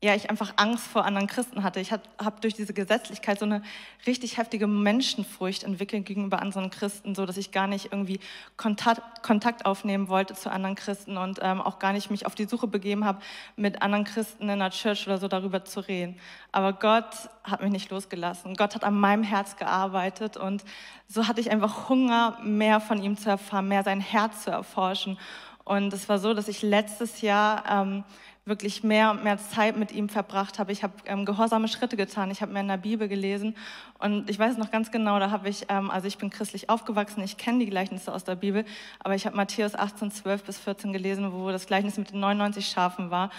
ja, ich einfach Angst vor anderen Christen hatte. Ich habe durch diese Gesetzlichkeit so eine richtig heftige Menschenfurcht entwickelt gegenüber anderen Christen, so dass ich gar nicht irgendwie Kontakt, Kontakt aufnehmen wollte zu anderen Christen und ähm, auch gar nicht mich auf die Suche begeben habe, mit anderen Christen in der Church oder so darüber zu reden. Aber Gott hat mich nicht losgelassen. Gott hat an meinem Herz gearbeitet und so hatte ich einfach Hunger, mehr von ihm zu erfahren, mehr sein Herz zu erforschen. Und es war so, dass ich letztes Jahr ähm, wirklich mehr und mehr Zeit mit ihm verbracht habe. Ich habe ähm, gehorsame Schritte getan. Ich habe mir in der Bibel gelesen. Und ich weiß noch ganz genau, da habe ich, ähm, also ich bin christlich aufgewachsen, ich kenne die Gleichnisse aus der Bibel, aber ich habe Matthäus 18, 12 bis 14 gelesen, wo das Gleichnis mit den 99 Schafen war.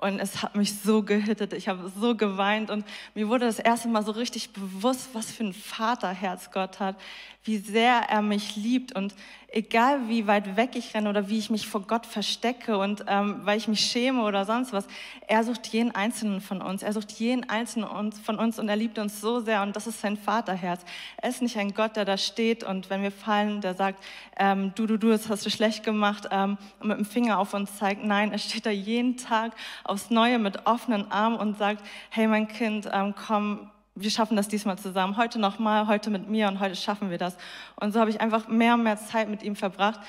Und es hat mich so gehittet, ich habe so geweint. Und mir wurde das erste Mal so richtig bewusst, was für ein Vaterherz Gott hat, wie sehr er mich liebt. Und egal wie weit weg ich renne oder wie ich mich vor Gott verstecke und ähm, weil ich mich schäme oder sonst was, er sucht jeden einzelnen von uns, er sucht jeden einzelnen von uns und er liebt uns so sehr und das ist sein Vaterherz. Er ist nicht ein Gott, der da steht und wenn wir fallen, der sagt, ähm, du, du, du, das hast du schlecht gemacht ähm, und mit dem Finger auf uns zeigt. Nein, er steht da jeden Tag aufs Neue mit offenen Armen und sagt, hey mein Kind, ähm, komm, wir schaffen das diesmal zusammen. Heute nochmal, heute mit mir und heute schaffen wir das. Und so habe ich einfach mehr und mehr Zeit mit ihm verbracht.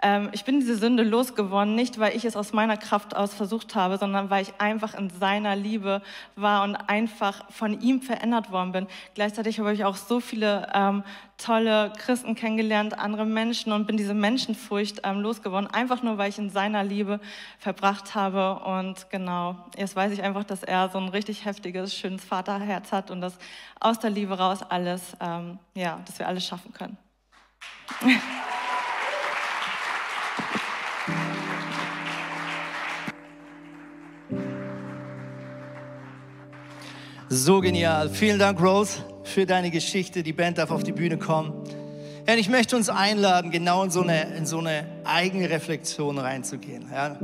Ähm, ich bin diese Sünde losgeworden, nicht weil ich es aus meiner Kraft aus versucht habe, sondern weil ich einfach in seiner Liebe war und einfach von ihm verändert worden bin. Gleichzeitig habe ich auch so viele ähm, tolle Christen kennengelernt, andere Menschen und bin diese Menschenfurcht ähm, losgeworden, einfach nur weil ich in seiner Liebe verbracht habe. Und genau, jetzt weiß ich einfach, dass er so ein richtig heftiges, schönes Vaterherz hat und dass aus der Liebe raus alles, ähm, ja, dass wir alles schaffen können. So genial. Vielen Dank, Rose, für deine Geschichte. Die Band darf auf die Bühne kommen. Ja, ich möchte uns einladen, genau in so eine, in so eine eigene Reflexion reinzugehen. Ja.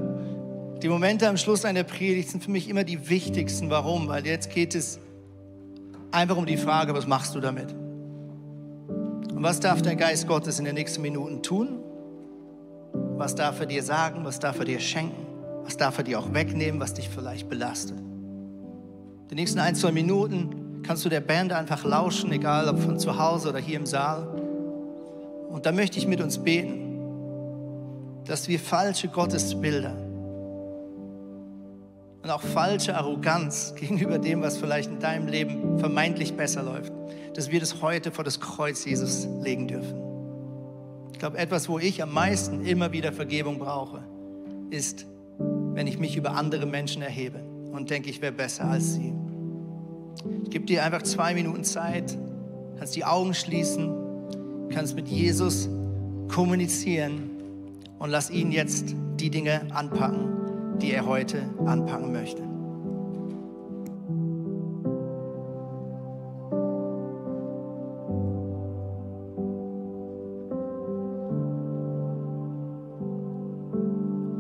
Die Momente am Schluss einer Predigt sind für mich immer die wichtigsten. Warum? Weil jetzt geht es einfach um die Frage, was machst du damit? Und was darf der Geist Gottes in den nächsten Minuten tun? Was darf er dir sagen? Was darf er dir schenken? Was darf er dir auch wegnehmen, was dich vielleicht belastet? Die nächsten ein, zwei Minuten kannst du der Band einfach lauschen, egal ob von zu Hause oder hier im Saal. Und da möchte ich mit uns beten, dass wir falsche Gottesbilder und auch falsche Arroganz gegenüber dem, was vielleicht in deinem Leben vermeintlich besser läuft, dass wir das heute vor das Kreuz Jesus legen dürfen. Ich glaube, etwas, wo ich am meisten immer wieder Vergebung brauche, ist, wenn ich mich über andere Menschen erhebe und denke, ich wäre besser als sie. Ich gebe dir einfach zwei Minuten Zeit, kannst die Augen schließen, kannst mit Jesus kommunizieren und lass ihn jetzt die Dinge anpacken, die er heute anpacken möchte.